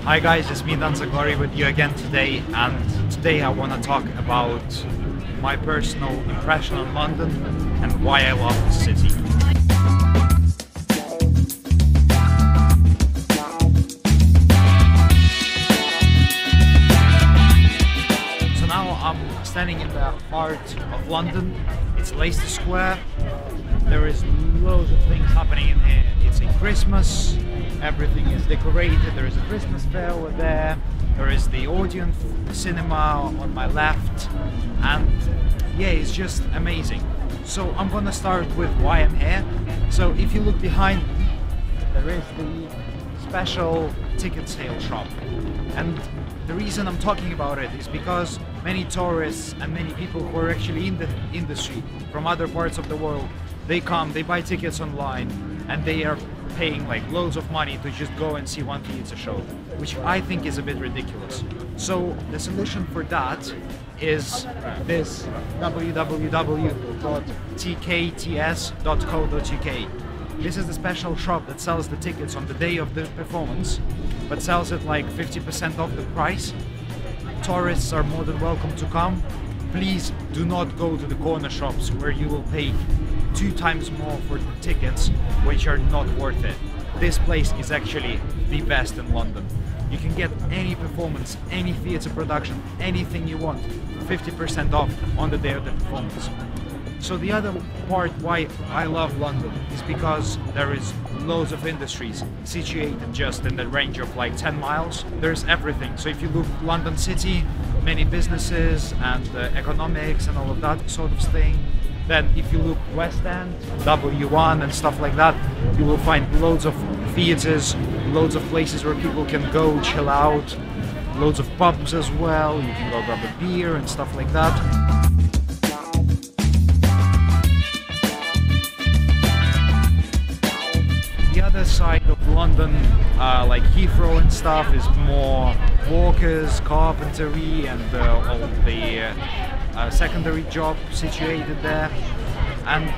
Hi guys, it's me Dan Zagorii with you again today and today I want to talk about my personal impression on London and why I love the city. So now I'm standing in the heart of London. It's Leicester Square. There is loads of things happening in here. It's in Christmas, everything is decorated. There is a Christmas fair over there. There is the Odeon cinema on my left. And yeah, it's just amazing. So I'm gonna start with why I'm here. So if you look behind, there is the special ticket sale shop. And the reason I'm talking about it is because many tourists and many people who are actually in the industry from other parts of the world, they come, they buy tickets online, and they are paying like loads of money to just go and see one theater show, which I think is a bit ridiculous. So the solution for that is this www.tkts.co.uk. This is the special shop that sells the tickets on the day of the performance, but sells it like 50% off the price. Tourists are more than welcome to come. Please do not go to the corner shops where you will pay two times more for the tickets, which are not worth it. This place is actually the best in London. You can get any performance, any theatre production, anything you want, 50% off on the day of the performance. So the other part why I love London is because there is loads of industries situated just in the range of like 10 miles. There's everything. So if you look London City, many businesses and uh, economics and all of that sort of thing. Then if you look West End, W1 and stuff like that, you will find loads of theaters, loads of places where people can go chill out, loads of pubs as well. You can go grab a beer and stuff like that. Side of London, uh, like Heathrow and stuff, is more workers, carpentry, and uh, all the uh, uh, secondary job situated there. And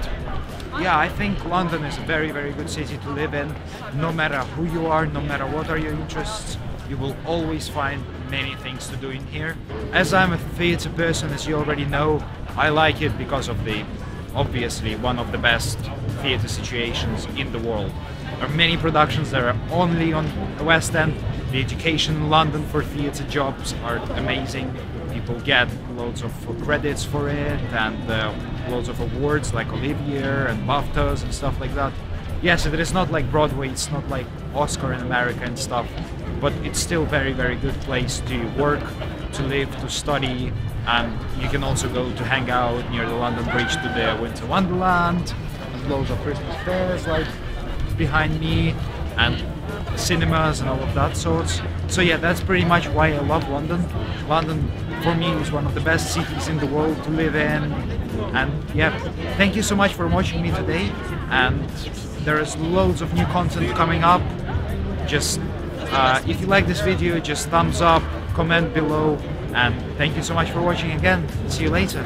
yeah, I think London is a very, very good city to live in. No matter who you are, no matter what are your interests, you will always find many things to do in here. As I'm a theatre person, as you already know, I like it because of the obviously one of the best theatre situations in the world. There are many productions that are only on the West End. The education in London for theatre jobs are amazing. People get loads of credits for it and uh, loads of awards like Olivier and BAFTAs and stuff like that. Yes, it is not like Broadway, it's not like Oscar in America and stuff, but it's still very, very good place to work, to live, to study, and you can also go to hang out near the London Bridge to the Winter Wonderland, and loads of Christmas fairs like behind me, and cinemas and all of that sorts. So yeah, that's pretty much why I love London. London for me is one of the best cities in the world to live in. And yeah, thank you so much for watching me today. And there is loads of new content coming up. Just uh, if you like this video, just thumbs up, comment below, and thank you so much for watching again. See you later.